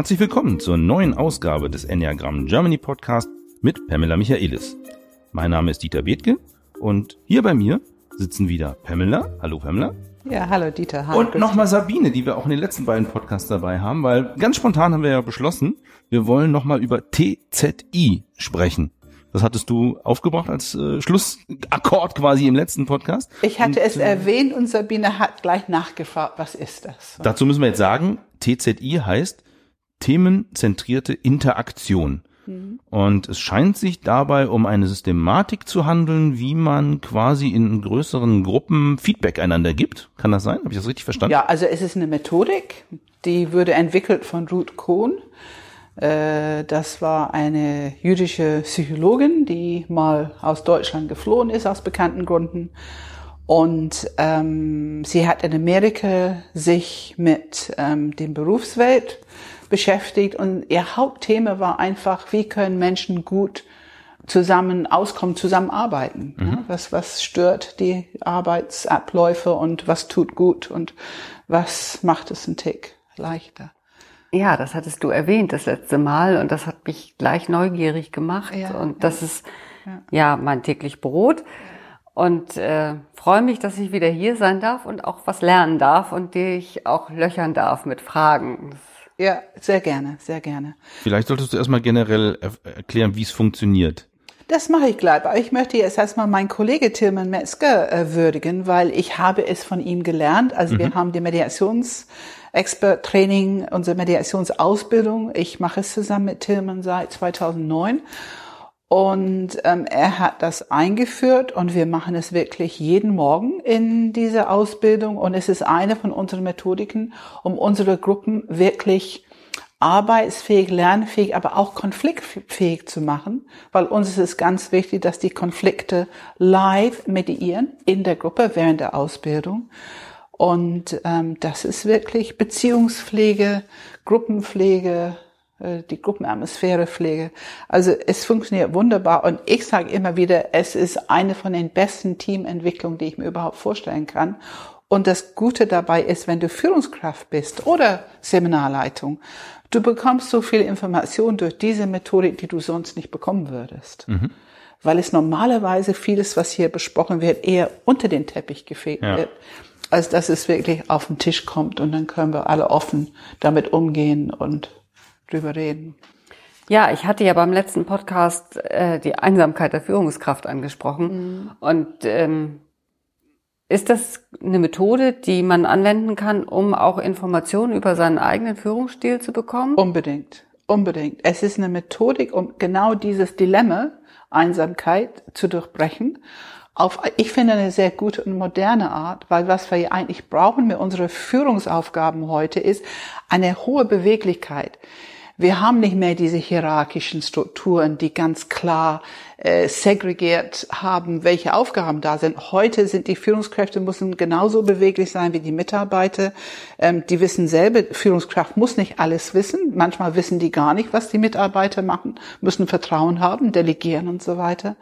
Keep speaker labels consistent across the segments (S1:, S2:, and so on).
S1: Herzlich willkommen zur neuen Ausgabe des Enneagram Germany Podcast mit Pamela Michaelis. Mein Name ist Dieter Bethke und hier bei mir sitzen wieder Pamela. Hallo Pamela.
S2: Ja, hallo Dieter. Hallo,
S1: und nochmal Sabine, die wir auch in den letzten beiden Podcasts dabei haben, weil ganz spontan haben wir ja beschlossen, wir wollen nochmal über TZI sprechen. Das hattest du aufgebracht als äh, Schlussakkord quasi im letzten Podcast.
S2: Ich hatte und, es äh, erwähnt und Sabine hat gleich nachgefragt, was ist das?
S1: Dazu müssen wir jetzt sagen, TZI heißt themenzentrierte Interaktion. Und es scheint sich dabei um eine Systematik zu handeln, wie man quasi in größeren Gruppen Feedback einander gibt. Kann das sein? Habe ich das richtig verstanden?
S2: Ja, also es ist eine Methodik, die wurde entwickelt von Ruth Kohn. Äh, das war eine jüdische Psychologin, die mal aus Deutschland geflohen ist, aus bekannten Gründen. Und ähm, sie hat in Amerika sich mit ähm, dem Berufswelt beschäftigt und ihr Hauptthema war einfach, wie können Menschen gut zusammen auskommen, zusammenarbeiten. Mhm. Ja, was, was stört die Arbeitsabläufe und was tut gut und was macht es einen Tick leichter.
S3: Ja, das hattest du erwähnt das letzte Mal und das hat mich gleich neugierig gemacht ja, und das ist ja. ja mein täglich Brot und äh, freue mich, dass ich wieder hier sein darf und auch was lernen darf und dich auch löchern darf mit Fragen.
S2: Ja, sehr gerne, sehr gerne.
S1: Vielleicht solltest du erstmal generell erklären, wie es funktioniert.
S2: Das mache ich gleich, aber ich möchte jetzt erstmal meinen Kollege Tilman Metzger äh, würdigen, weil ich habe es von ihm gelernt. Also mhm. wir haben die Mediations Expert Training, unsere Mediationsausbildung. Ich mache es zusammen mit Tillmann seit 2009. Und ähm, er hat das eingeführt und wir machen es wirklich jeden Morgen in dieser Ausbildung. Und es ist eine von unseren Methodiken, um unsere Gruppen wirklich arbeitsfähig, lernfähig, aber auch konfliktfähig zu machen, weil uns ist es ganz wichtig, dass die Konflikte live mediieren in der Gruppe während der Ausbildung. Und ähm, das ist wirklich Beziehungspflege, Gruppenpflege, die Gruppenatmosphärepflege. Also es funktioniert wunderbar und ich sage immer wieder, es ist eine von den besten Teamentwicklungen, die ich mir überhaupt vorstellen kann. Und das Gute dabei ist, wenn du Führungskraft bist oder Seminarleitung, du bekommst so viel Information durch diese Methodik, die du sonst nicht bekommen würdest. Mhm. Weil es normalerweise vieles, was hier besprochen wird, eher unter den Teppich gefegt ja. wird als dass es wirklich auf den Tisch kommt und dann können wir alle offen damit umgehen und drüber reden.
S3: Ja, ich hatte ja beim letzten Podcast äh, die Einsamkeit der Führungskraft angesprochen. Mhm. Und ähm, ist das eine Methode, die man anwenden kann, um auch Informationen über seinen eigenen Führungsstil zu bekommen?
S2: Unbedingt, unbedingt. Es ist eine Methodik, um genau dieses Dilemma Einsamkeit zu durchbrechen auf, ich finde, eine sehr gute und moderne Art, weil was wir eigentlich brauchen mit unseren Führungsaufgaben heute ist eine hohe Beweglichkeit. Wir haben nicht mehr diese hierarchischen Strukturen, die ganz klar äh, segregiert haben, welche Aufgaben da sind. Heute sind die Führungskräfte müssen genauso beweglich sein wie die Mitarbeiter. Ähm, die wissen selber, Führungskraft muss nicht alles wissen. Manchmal wissen die gar nicht, was die Mitarbeiter machen, müssen Vertrauen haben, delegieren und so weiter.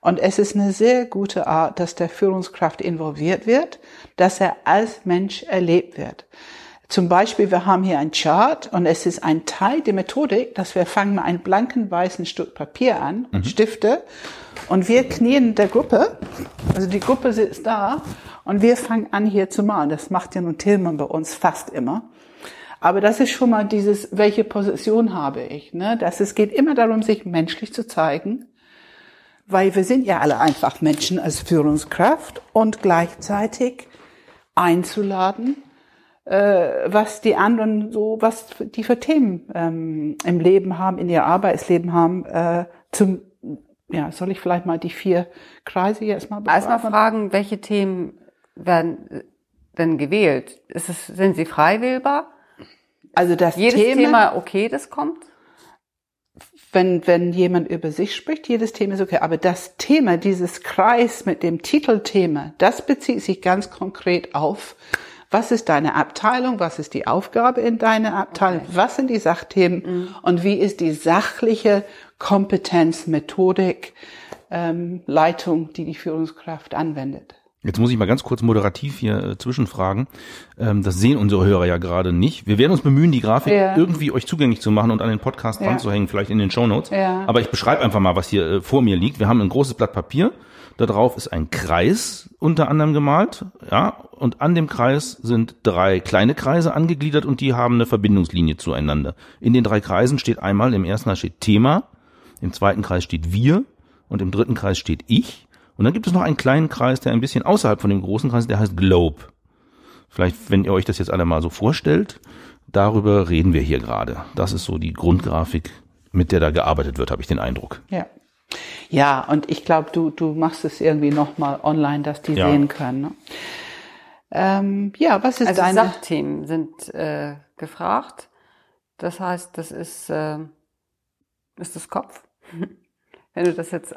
S2: Und es ist eine sehr gute Art, dass der Führungskraft involviert wird, dass er als Mensch erlebt wird. Zum Beispiel, wir haben hier ein Chart und es ist ein Teil der Methodik, dass wir fangen mit einem blanken weißen Stück Papier an, mhm. Stifte, und wir knien der Gruppe, also die Gruppe sitzt da, und wir fangen an hier zu malen. Das macht ja nun Tillmann bei uns fast immer. Aber das ist schon mal dieses, welche Position habe ich, ne? Das, es geht immer darum, sich menschlich zu zeigen weil wir sind ja alle einfach Menschen als Führungskraft und gleichzeitig einzuladen, was die anderen so, was die für Themen ähm, im Leben haben, in ihr Arbeitsleben haben, äh, zum ja, soll ich vielleicht mal die vier Kreise jetzt mal
S3: befragen? Erstmal fragen, welche Themen werden denn gewählt? Ist es, sind sie frei wählbar? Also das Jedes Thema, Thema okay, das kommt?
S2: wenn, wenn jemand über sich spricht, jedes Thema ist okay. Aber das Thema, dieses Kreis mit dem Titelthema, das bezieht sich ganz konkret auf, was ist deine Abteilung, was ist die Aufgabe in deiner Abteilung, okay. was sind die Sachthemen mhm. und wie ist die sachliche Kompetenz, Methodik, ähm, Leitung, die die Führungskraft anwendet.
S1: Jetzt muss ich mal ganz kurz moderativ hier äh, zwischenfragen. Ähm, das sehen unsere Hörer ja gerade nicht. Wir werden uns bemühen, die Grafik ja. irgendwie euch zugänglich zu machen und an den Podcast ja. anzuhängen, vielleicht in den Show Notes. Ja. Aber ich beschreibe einfach mal, was hier äh, vor mir liegt. Wir haben ein großes Blatt Papier. Da drauf ist ein Kreis unter anderem gemalt, ja, und an dem Kreis sind drei kleine Kreise angegliedert und die haben eine Verbindungslinie zueinander. In den drei Kreisen steht einmal, im ersten Kreis steht Thema, im zweiten Kreis steht wir und im dritten Kreis steht ich und dann gibt es noch einen kleinen Kreis, der ein bisschen außerhalb von dem großen Kreis, der heißt Globe. Vielleicht, wenn ihr euch das jetzt alle mal so vorstellt, darüber reden wir hier gerade. Das ist so die Grundgrafik, mit der da gearbeitet wird, habe ich den Eindruck.
S2: Ja. Ja, und ich glaube, du, du machst es irgendwie nochmal online, dass die ja. sehen können. Ne? Ähm, ja, was ist
S3: also
S2: deine...
S3: Sachthemen sind äh, gefragt. Das heißt, das ist, äh, ist das Kopf. Wenn du das jetzt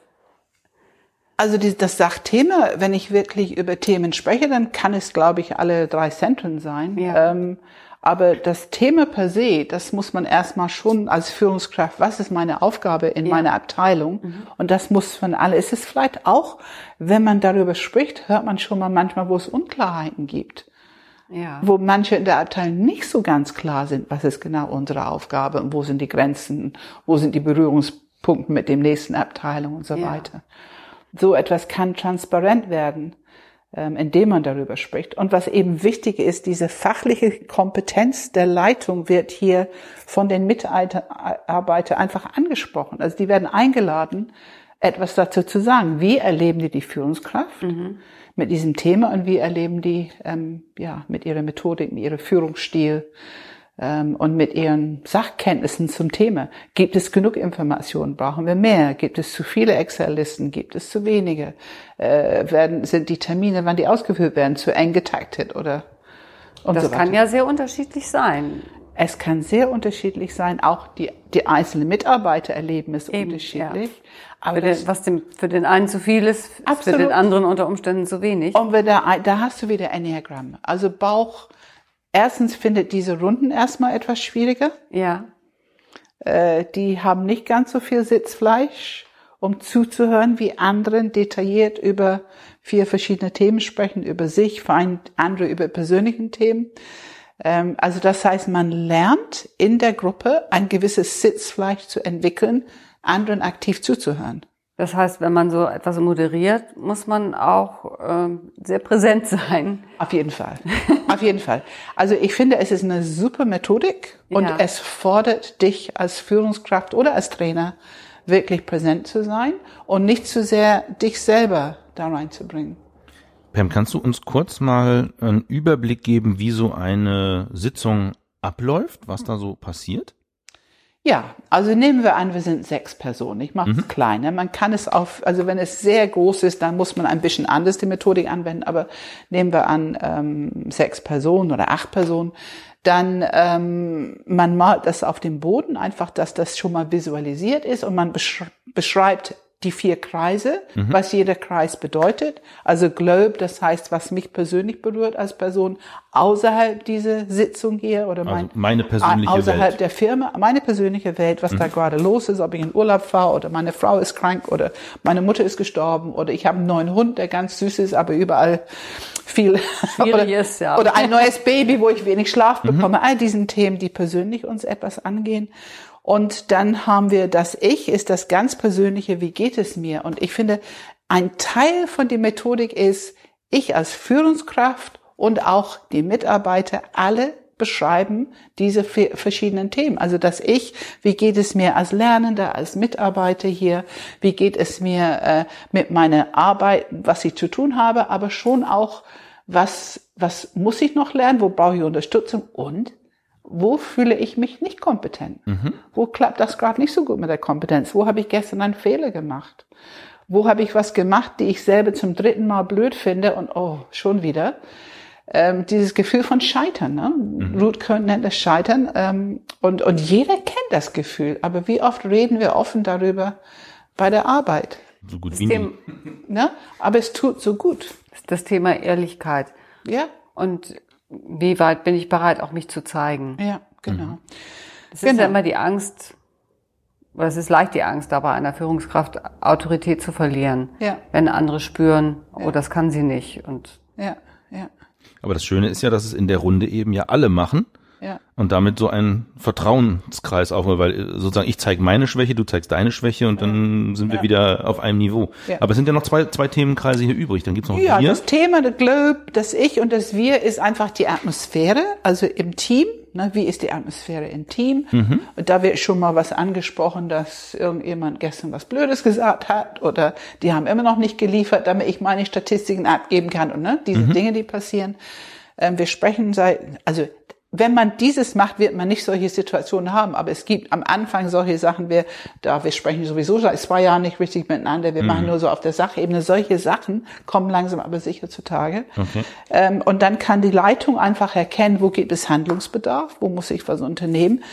S2: also die, das Sachthema, wenn ich wirklich über Themen spreche, dann kann es, glaube ich, alle drei Zentren sein. Ja. Ähm, aber das Thema per se, das muss man erstmal schon als Führungskraft, was ist meine Aufgabe in ja. meiner Abteilung? Mhm. Und das muss von alle. Es ist vielleicht auch, wenn man darüber spricht, hört man schon mal manchmal, wo es Unklarheiten gibt. Ja. Wo manche in der Abteilung nicht so ganz klar sind, was ist genau unsere Aufgabe und wo sind die Grenzen, wo sind die Berührungspunkte mit dem nächsten Abteilung und so ja. weiter so etwas kann transparent werden, indem man darüber spricht. Und was eben wichtig ist, diese fachliche Kompetenz der Leitung wird hier von den Mitarbeitern einfach angesprochen. Also die werden eingeladen, etwas dazu zu sagen. Wie erleben die die Führungskraft mhm. mit diesem Thema und wie erleben die ähm, ja mit ihrer Methodik, mit ihrem Führungsstil ähm, und mit ihren Sachkenntnissen zum Thema. Gibt es genug Informationen? Brauchen wir mehr? Gibt es zu viele Excel-Listen? Gibt es zu wenige? Äh, werden, sind die Termine, wann die ausgeführt werden, zu eng getaktet oder?
S3: Und das so kann ja sehr unterschiedlich sein.
S2: Es kann sehr unterschiedlich sein. Auch die, die einzelnen Mitarbeiter erleben es Eben, unterschiedlich. Ja.
S3: Aber den, was dem, für den einen zu viel ist, absolut. für den anderen unter Umständen zu wenig.
S2: Und wenn da, da hast du wieder Enneagramm. Also Bauch, Erstens findet diese Runden erstmal etwas schwieriger.
S3: Ja.
S2: Äh, die haben nicht ganz so viel Sitzfleisch, um zuzuhören, wie anderen detailliert über vier verschiedene Themen sprechen, über sich, andere über persönlichen Themen. Ähm, also das heißt, man lernt in der Gruppe ein gewisses Sitzfleisch zu entwickeln, anderen aktiv zuzuhören.
S3: Das heißt, wenn man so etwas moderiert, muss man auch ähm, sehr präsent sein.
S2: Auf jeden Fall. Auf jeden Fall. Also ich finde, es ist eine super Methodik und ja. es fordert dich als Führungskraft oder als Trainer wirklich präsent zu sein und nicht zu sehr dich selber da reinzubringen.
S1: Pam, kannst du uns kurz mal einen Überblick geben, wie so eine Sitzung abläuft, was da so passiert?
S2: Ja, also nehmen wir an, wir sind sechs Personen. Ich mache es mhm. kleiner. Man kann es auf, also wenn es sehr groß ist, dann muss man ein bisschen anders die Methodik anwenden. Aber nehmen wir an ähm, sechs Personen oder acht Personen, dann ähm, man malt das auf dem Boden, einfach, dass das schon mal visualisiert ist und man beschreibt die vier Kreise, mhm. was jeder Kreis bedeutet. Also Globe, das heißt, was mich persönlich berührt als Person außerhalb dieser Sitzung hier oder
S1: mein, also meine persönliche
S2: außerhalb
S1: Welt.
S2: der Firma, meine persönliche Welt, was mhm. da gerade los ist, ob ich in Urlaub fahre oder meine Frau ist krank oder meine Mutter ist gestorben oder ich habe einen neuen Hund, der ganz süß ist, aber überall viel oder, ist, ja. oder ein neues Baby, wo ich wenig Schlaf mhm. bekomme. Mhm. All diesen Themen, die persönlich uns etwas angehen. Und dann haben wir das Ich, ist das ganz Persönliche, wie geht es mir? Und ich finde, ein Teil von der Methodik ist, ich als Führungskraft und auch die Mitarbeiter alle beschreiben diese verschiedenen Themen. Also dass ich, wie geht es mir als Lernender, als Mitarbeiter hier, wie geht es mir äh, mit meiner Arbeit, was ich zu tun habe, aber schon auch, was, was muss ich noch lernen, wo brauche ich Unterstützung und wo fühle ich mich nicht kompetent? Mhm. Wo klappt das gerade nicht so gut mit der Kompetenz? Wo habe ich gestern einen Fehler gemacht? Wo habe ich was gemacht, die ich selber zum dritten Mal blöd finde und oh, schon wieder? Ähm, dieses Gefühl von Scheitern. Ne? Mhm. Ruth Kern nennt das Scheitern. Ähm, und, und jeder kennt das Gefühl. Aber wie oft reden wir offen darüber bei der Arbeit?
S1: So gut wie nie.
S2: Ne? Aber es tut so gut.
S3: Das Thema Ehrlichkeit.
S2: Ja.
S3: Und wie weit bin ich bereit, auch mich zu zeigen.
S2: Ja, genau. Mhm.
S3: Ist genau. ja immer die Angst, es ist leicht, die Angst da bei einer Führungskraft Autorität zu verlieren. Ja. Wenn andere spüren, oh, das kann sie nicht. Und
S2: ja, ja.
S1: Aber das Schöne ist ja, dass es in der Runde eben ja alle machen. Ja. Und damit so ein Vertrauenskreis aufbauen, weil äh, sozusagen ich zeige meine Schwäche, du zeigst deine Schwäche und dann sind wir ja. wieder auf einem Niveau. Ja. Aber es sind ja noch zwei, zwei Themenkreise hier übrig. Dann gibt's noch
S2: ja,
S1: wir.
S2: das Thema, der Globe, das Ich und das Wir ist einfach die Atmosphäre, also im Team. Ne, wie ist die Atmosphäre im Team? Mhm. Und da wird schon mal was angesprochen, dass irgendjemand gestern was Blödes gesagt hat oder die haben immer noch nicht geliefert, damit ich meine Statistiken abgeben kann und ne, diese mhm. Dinge, die passieren. Ähm, wir sprechen seit, also wenn man dieses macht, wird man nicht solche Situationen haben. Aber es gibt am Anfang solche Sachen, wir, da wir sprechen sowieso seit zwei Jahren nicht richtig miteinander. Wir mhm. machen nur so auf der Sachebene. Solche Sachen kommen langsam aber sicher zutage. Okay. Ähm, und dann kann die Leitung einfach erkennen, wo gibt es Handlungsbedarf, wo muss ich was unternehmen.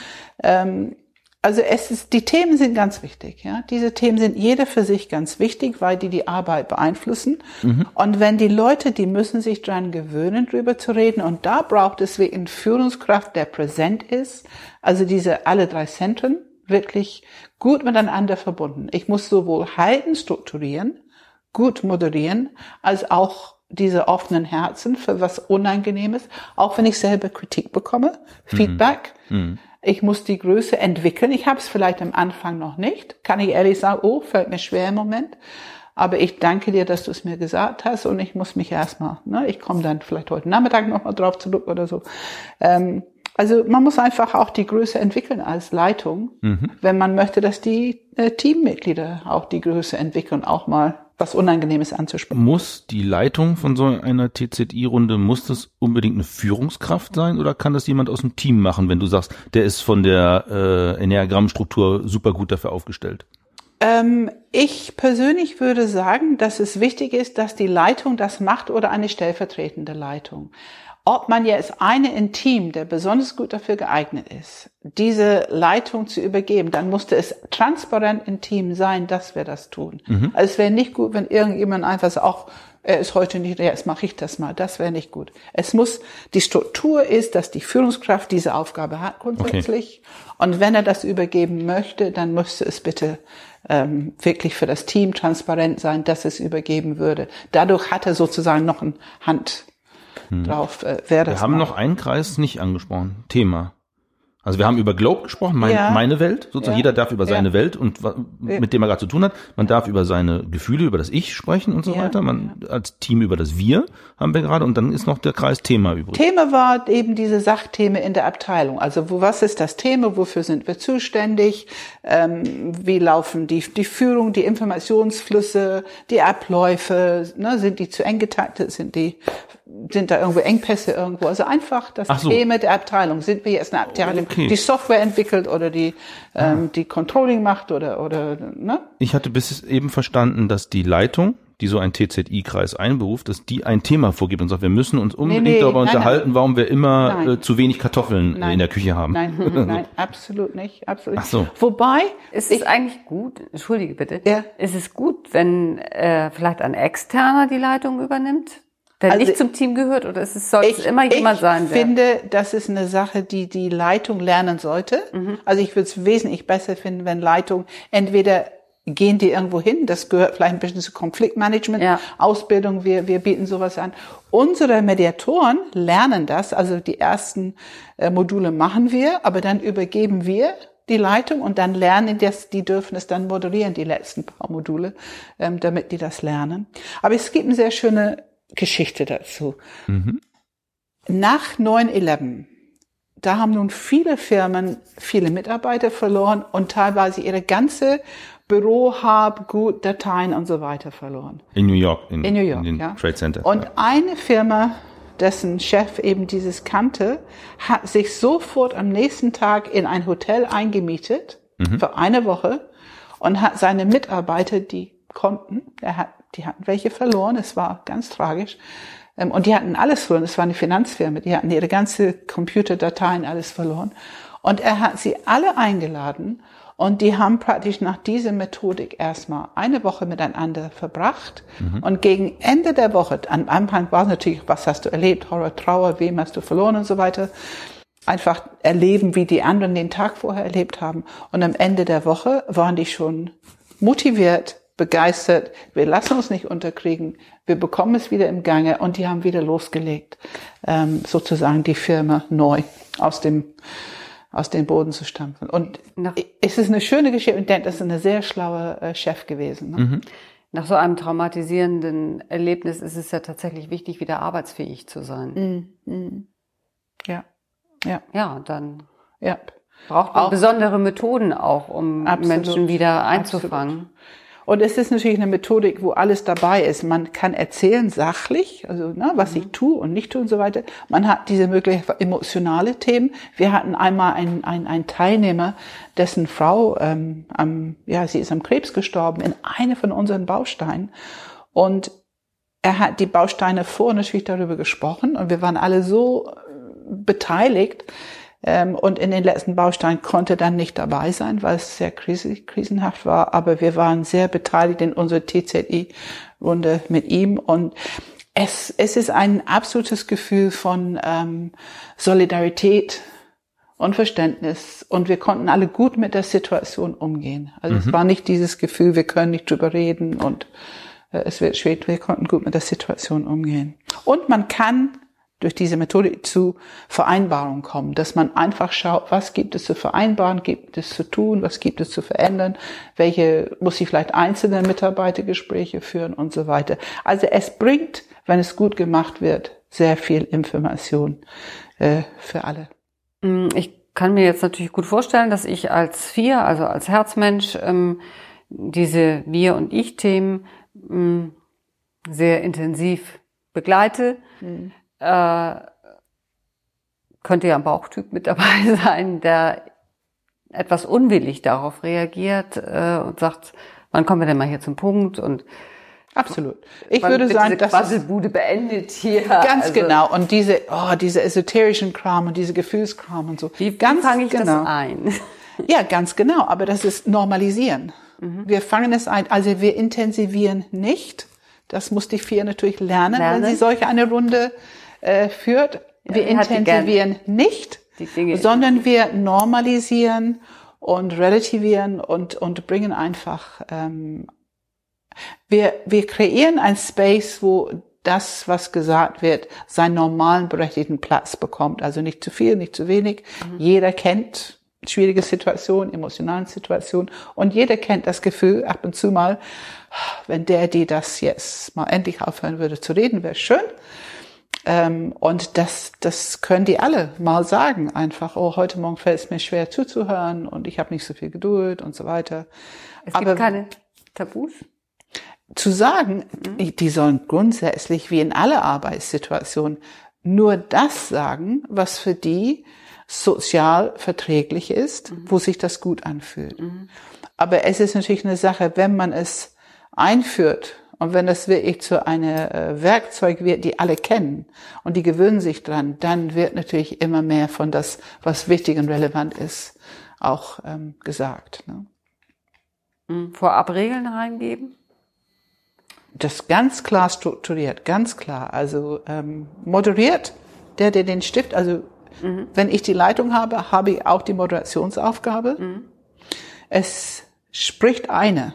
S2: Ähm, also es ist, die Themen sind ganz wichtig, ja. Diese Themen sind jeder für sich ganz wichtig, weil die die Arbeit beeinflussen. Mhm. Und wenn die Leute, die müssen sich dran gewöhnen, drüber zu reden. Und da braucht es wie in Führungskraft, der präsent ist. Also diese alle drei Zentren wirklich gut miteinander verbunden. Ich muss sowohl halten, strukturieren, gut moderieren, als auch diese offenen Herzen für was Unangenehmes, auch wenn ich selber Kritik bekomme, mhm. Feedback. Mhm. Ich muss die Größe entwickeln. Ich habe es vielleicht am Anfang noch nicht. Kann ich ehrlich sagen, oh, fällt mir schwer im Moment. Aber ich danke dir, dass du es mir gesagt hast und ich muss mich erstmal, ne, ich komme dann vielleicht heute Nachmittag nochmal drauf zurück oder so. Ähm, also man muss einfach auch die Größe entwickeln als Leitung, mhm. wenn man möchte, dass die äh, Teammitglieder auch die Größe entwickeln, auch mal was Unangenehmes anzusprechen.
S1: Muss die Leitung von so einer TZI-Runde, muss das unbedingt eine Führungskraft sein oder kann das jemand aus dem Team machen, wenn du sagst, der ist von der äh, Enneagrammstruktur super gut dafür aufgestellt?
S2: Ähm, ich persönlich würde sagen, dass es wichtig ist, dass die Leitung das macht oder eine stellvertretende Leitung. Ob man jetzt eine im Team, der besonders gut dafür geeignet ist, diese Leitung zu übergeben, dann musste es transparent im Team sein, dass wir das tun. Mhm. Also es wäre nicht gut, wenn irgendjemand einfach sagt, auch er ist heute nicht, ja, jetzt mache ich das mal. Das wäre nicht gut. Es muss, die Struktur ist, dass die Führungskraft diese Aufgabe hat grundsätzlich. Okay. Und wenn er das übergeben möchte, dann müsste es bitte ähm, wirklich für das Team transparent sein, dass es übergeben würde. Dadurch hat er sozusagen noch ein Hand hm. drauf, äh, wer das
S1: Wir haben
S2: macht.
S1: noch einen Kreis nicht angesprochen. Thema. Also wir haben über Globe gesprochen, mein, ja. meine Welt, sozusagen ja. jeder darf über seine ja. Welt und mit dem er gerade zu tun hat. Man darf über seine Gefühle, über das Ich sprechen und so weiter. Man als Team über das Wir haben wir gerade und dann ist noch der Kreis Thema übrig.
S2: Thema war eben diese Sachthemen in der Abteilung. Also wo was ist das Thema? Wofür sind wir zuständig? Ähm, wie laufen die die Führung, die Informationsflüsse, die Abläufe? Ne, sind die zu eng getaktet? Sind die sind da irgendwo Engpässe irgendwo? Also einfach das so. Thema der Abteilung. Sind wir jetzt eine Abteilung, okay. die Software entwickelt oder die, ähm, die Controlling macht oder, oder, ne?
S1: Ich hatte bis eben verstanden, dass die Leitung, die so ein TZI-Kreis einberuft, dass die ein Thema vorgibt und sagt, wir müssen uns unbedingt nee, nee, darüber nein, unterhalten, nein. warum wir immer äh, zu wenig Kartoffeln
S2: nein.
S1: in der Küche haben.
S2: Nein, nein, absolut nicht, absolut
S1: Ach so.
S2: Wobei,
S3: ist es eigentlich gut, entschuldige bitte, ja. ist es gut, wenn äh, vielleicht ein Externer die Leitung übernimmt? Der also nicht zum Team gehört oder es, soll ich, es immer jemand sein?
S2: Ich finde, das ist eine Sache, die die Leitung lernen sollte. Mhm. Also ich würde es wesentlich besser finden, wenn Leitung entweder gehen die irgendwo hin, das gehört vielleicht ein bisschen zu Konfliktmanagement, ja. Ausbildung, wir, wir bieten sowas an. Unsere Mediatoren lernen das, also die ersten äh, Module machen wir, aber dann übergeben wir die Leitung und dann lernen die das, die dürfen es dann moderieren, die letzten paar Module, ähm, damit die das lernen. Aber es gibt eine sehr schöne Geschichte dazu. Mhm. Nach 9-11, da haben nun viele Firmen viele Mitarbeiter verloren und teilweise ihre ganze Büro, Hab, Gut, Dateien und so weiter verloren.
S1: In New York,
S2: in, in New York,
S1: in
S2: ja.
S1: Trade Center.
S2: Und eine Firma, dessen Chef eben dieses kannte, hat sich sofort am nächsten Tag in ein Hotel eingemietet mhm. für eine Woche und hat seine Mitarbeiter, die konnten, er hat die hatten welche verloren, es war ganz tragisch. Ähm, und die hatten alles verloren, es war eine Finanzfirma, die hatten ihre ganze Computerdateien, alles verloren. Und er hat sie alle eingeladen und die haben praktisch nach dieser Methodik erstmal eine Woche miteinander verbracht. Mhm. Und gegen Ende der Woche, am Anfang war es natürlich, was hast du erlebt, Horror, Trauer, wem hast du verloren und so weiter. einfach erleben, wie die anderen den Tag vorher erlebt haben. Und am Ende der Woche waren die schon motiviert, begeistert. Wir lassen uns nicht unterkriegen. Wir bekommen es wieder im Gange und die haben wieder losgelegt, ähm, sozusagen die Firma neu aus dem aus dem Boden zu stampfen. Und Nach es ist eine schöne Geschichte und das ist eine sehr schlaue äh, Chef gewesen. Ne? Mhm.
S3: Nach so einem traumatisierenden Erlebnis ist es ja tatsächlich wichtig, wieder arbeitsfähig zu sein. Mhm. Mhm.
S2: Ja. Ja.
S3: Ja, dann ja. braucht man auch, besondere Methoden auch, um absolut, Menschen wieder einzufangen. Absolut.
S2: Und es ist natürlich eine Methodik, wo alles dabei ist. Man kann erzählen sachlich, also ne, was mhm. ich tue und nicht tue und so weiter. Man hat diese mögliche emotionale Themen. Wir hatten einmal einen, einen, einen Teilnehmer, dessen Frau, ähm, am, ja, sie ist am Krebs gestorben in eine von unseren Bausteinen. Und er hat die Bausteine vor natürlich darüber gesprochen und wir waren alle so äh, beteiligt, und in den letzten Bausteinen konnte dann nicht dabei sein, weil es sehr krisenhaft war. Aber wir waren sehr beteiligt in unserer TZI-Runde mit ihm. Und es, es ist ein absolutes Gefühl von ähm, Solidarität und Verständnis. Und wir konnten alle gut mit der Situation umgehen. Also mhm. es war nicht dieses Gefühl, wir können nicht drüber reden und äh, es wird schwer. Wir konnten gut mit der Situation umgehen. Und man kann durch diese Methode zu Vereinbarungen kommen, dass man einfach schaut, was gibt es zu vereinbaren, gibt es zu tun, was gibt es zu verändern, welche muss ich vielleicht einzelne Mitarbeitergespräche führen und so weiter. Also es bringt, wenn es gut gemacht wird, sehr viel Information äh, für alle.
S3: Mm, ich kann mir jetzt natürlich gut vorstellen, dass ich als Vier, also als Herzmensch, ähm, diese Wir- und Ich-Themen ähm, sehr intensiv begleite. Mhm äh, könnte ja ein Bauchtyp mit dabei sein, der etwas unwillig darauf reagiert äh, und sagt, wann kommen wir denn mal hier zum Punkt und
S2: Absolut. Ich würde sagen,
S3: dass Quasselbude beendet hier.
S2: Ganz also, genau. Und diese, oh, diese esoterischen Kram und diese Gefühlskram und so.
S3: Wie ganz fange ich genau. das ein?
S2: Ja, ganz genau. Aber das ist normalisieren. Mhm. Wir fangen es ein. Also wir intensivieren nicht. Das muss die vier natürlich lernen, lernen. wenn sie solche eine Runde äh, führt. Wir intensivieren nicht, sondern wir normalisieren und relativieren und, und bringen einfach, ähm, wir, wir kreieren ein Space, wo das, was gesagt wird, seinen normalen berechtigten Platz bekommt. Also nicht zu viel, nicht zu wenig. Mhm. Jeder kennt schwierige Situationen, emotionalen Situationen und jeder kennt das Gefühl ab und zu mal, wenn der, die das jetzt mal endlich aufhören würde zu reden, wäre schön. Ähm, und das, das können die alle mal sagen. Einfach, oh, heute Morgen fällt es mir schwer zuzuhören und ich habe nicht so viel Geduld und so weiter.
S3: Es gibt Aber, keine Tabus?
S2: Zu sagen, mhm. die sollen grundsätzlich wie in aller Arbeitssituationen nur das sagen, was für die sozial verträglich ist, mhm. wo sich das gut anfühlt. Mhm. Aber es ist natürlich eine Sache, wenn man es einführt und wenn das wirklich zu einem äh, Werkzeug wird, die alle kennen und die gewöhnen sich dran, dann wird natürlich immer mehr von das, was wichtig und relevant ist, auch ähm, gesagt. Ne?
S3: Mhm. Vorab Regeln reingeben?
S2: Das ganz klar strukturiert, ganz klar. Also ähm, moderiert, der, der den Stift, also mhm. wenn ich die Leitung habe, habe ich auch die Moderationsaufgabe. Mhm. Es spricht eine,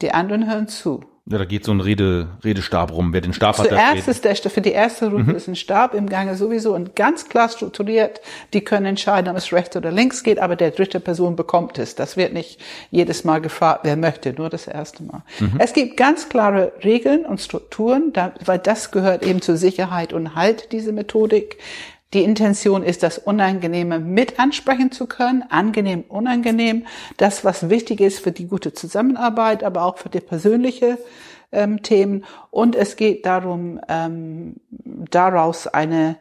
S2: die anderen hören zu.
S1: Ja, da geht so ein Rede, Redestab rum. Wer den Stab
S2: hat, Zuerst ist der, für die erste Route mhm. ist ein Stab im Gange sowieso und ganz klar strukturiert. Die können entscheiden, ob es rechts oder links geht, aber der dritte Person bekommt es. Das wird nicht jedes Mal gefragt, wer möchte, nur das erste Mal. Mhm. Es gibt ganz klare Regeln und Strukturen, da, weil das gehört eben zur Sicherheit und Halt, diese Methodik. Die Intention ist, das Unangenehme mit ansprechen zu können, angenehm, unangenehm, das, was wichtig ist für die gute Zusammenarbeit, aber auch für die persönliche ähm, Themen. Und es geht darum, ähm, daraus eine,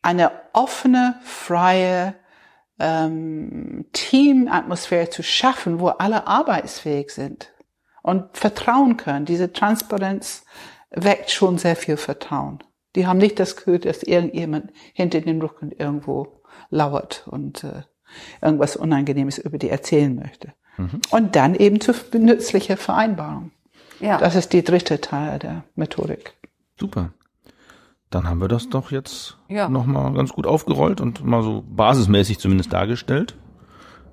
S2: eine offene, freie ähm, Teamatmosphäre zu schaffen, wo alle arbeitsfähig sind und vertrauen können. Diese Transparenz weckt schon sehr viel Vertrauen. Die haben nicht das Gefühl, dass irgendjemand hinter den Rücken irgendwo lauert und äh, irgendwas Unangenehmes über die erzählen möchte. Mhm. Und dann eben zu nützlicher Vereinbarung. Ja. Das ist die dritte Teil der Methodik.
S1: Super. dann haben wir das doch jetzt ja. nochmal ganz gut aufgerollt und mal so basismäßig zumindest dargestellt.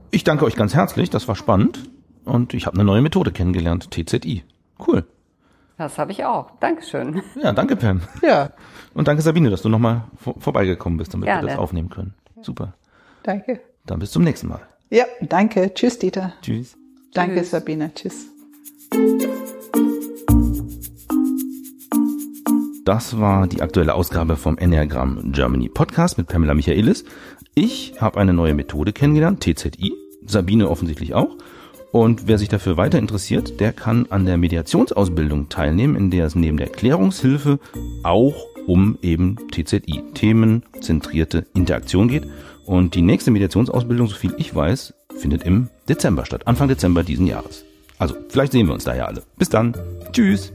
S1: Ich danke euch ganz herzlich, das war spannend und ich habe eine neue Methode kennengelernt, TZI. Cool.
S3: Das habe ich auch. Dankeschön.
S1: Ja, danke Pam.
S2: Ja.
S1: Und danke Sabine, dass du nochmal vor, vorbeigekommen bist, damit Gerne. wir das aufnehmen können. Super.
S2: Danke.
S1: Dann bis zum nächsten Mal.
S2: Ja, danke. Tschüss, Dieter.
S1: Tschüss.
S2: Danke, Tschüss. Sabine. Tschüss.
S1: Das war die aktuelle Ausgabe vom Enneagram Germany Podcast mit Pamela Michaelis. Ich habe eine neue Methode kennengelernt, TZI. Sabine offensichtlich auch. Und wer sich dafür weiter interessiert, der kann an der Mediationsausbildung teilnehmen, in der es neben der Klärungshilfe auch um eben TZI, themenzentrierte Interaktion geht. Und die nächste Mediationsausbildung, so viel ich weiß, findet im Dezember statt, Anfang Dezember diesen Jahres. Also, vielleicht sehen wir uns da ja alle. Bis dann. Tschüss.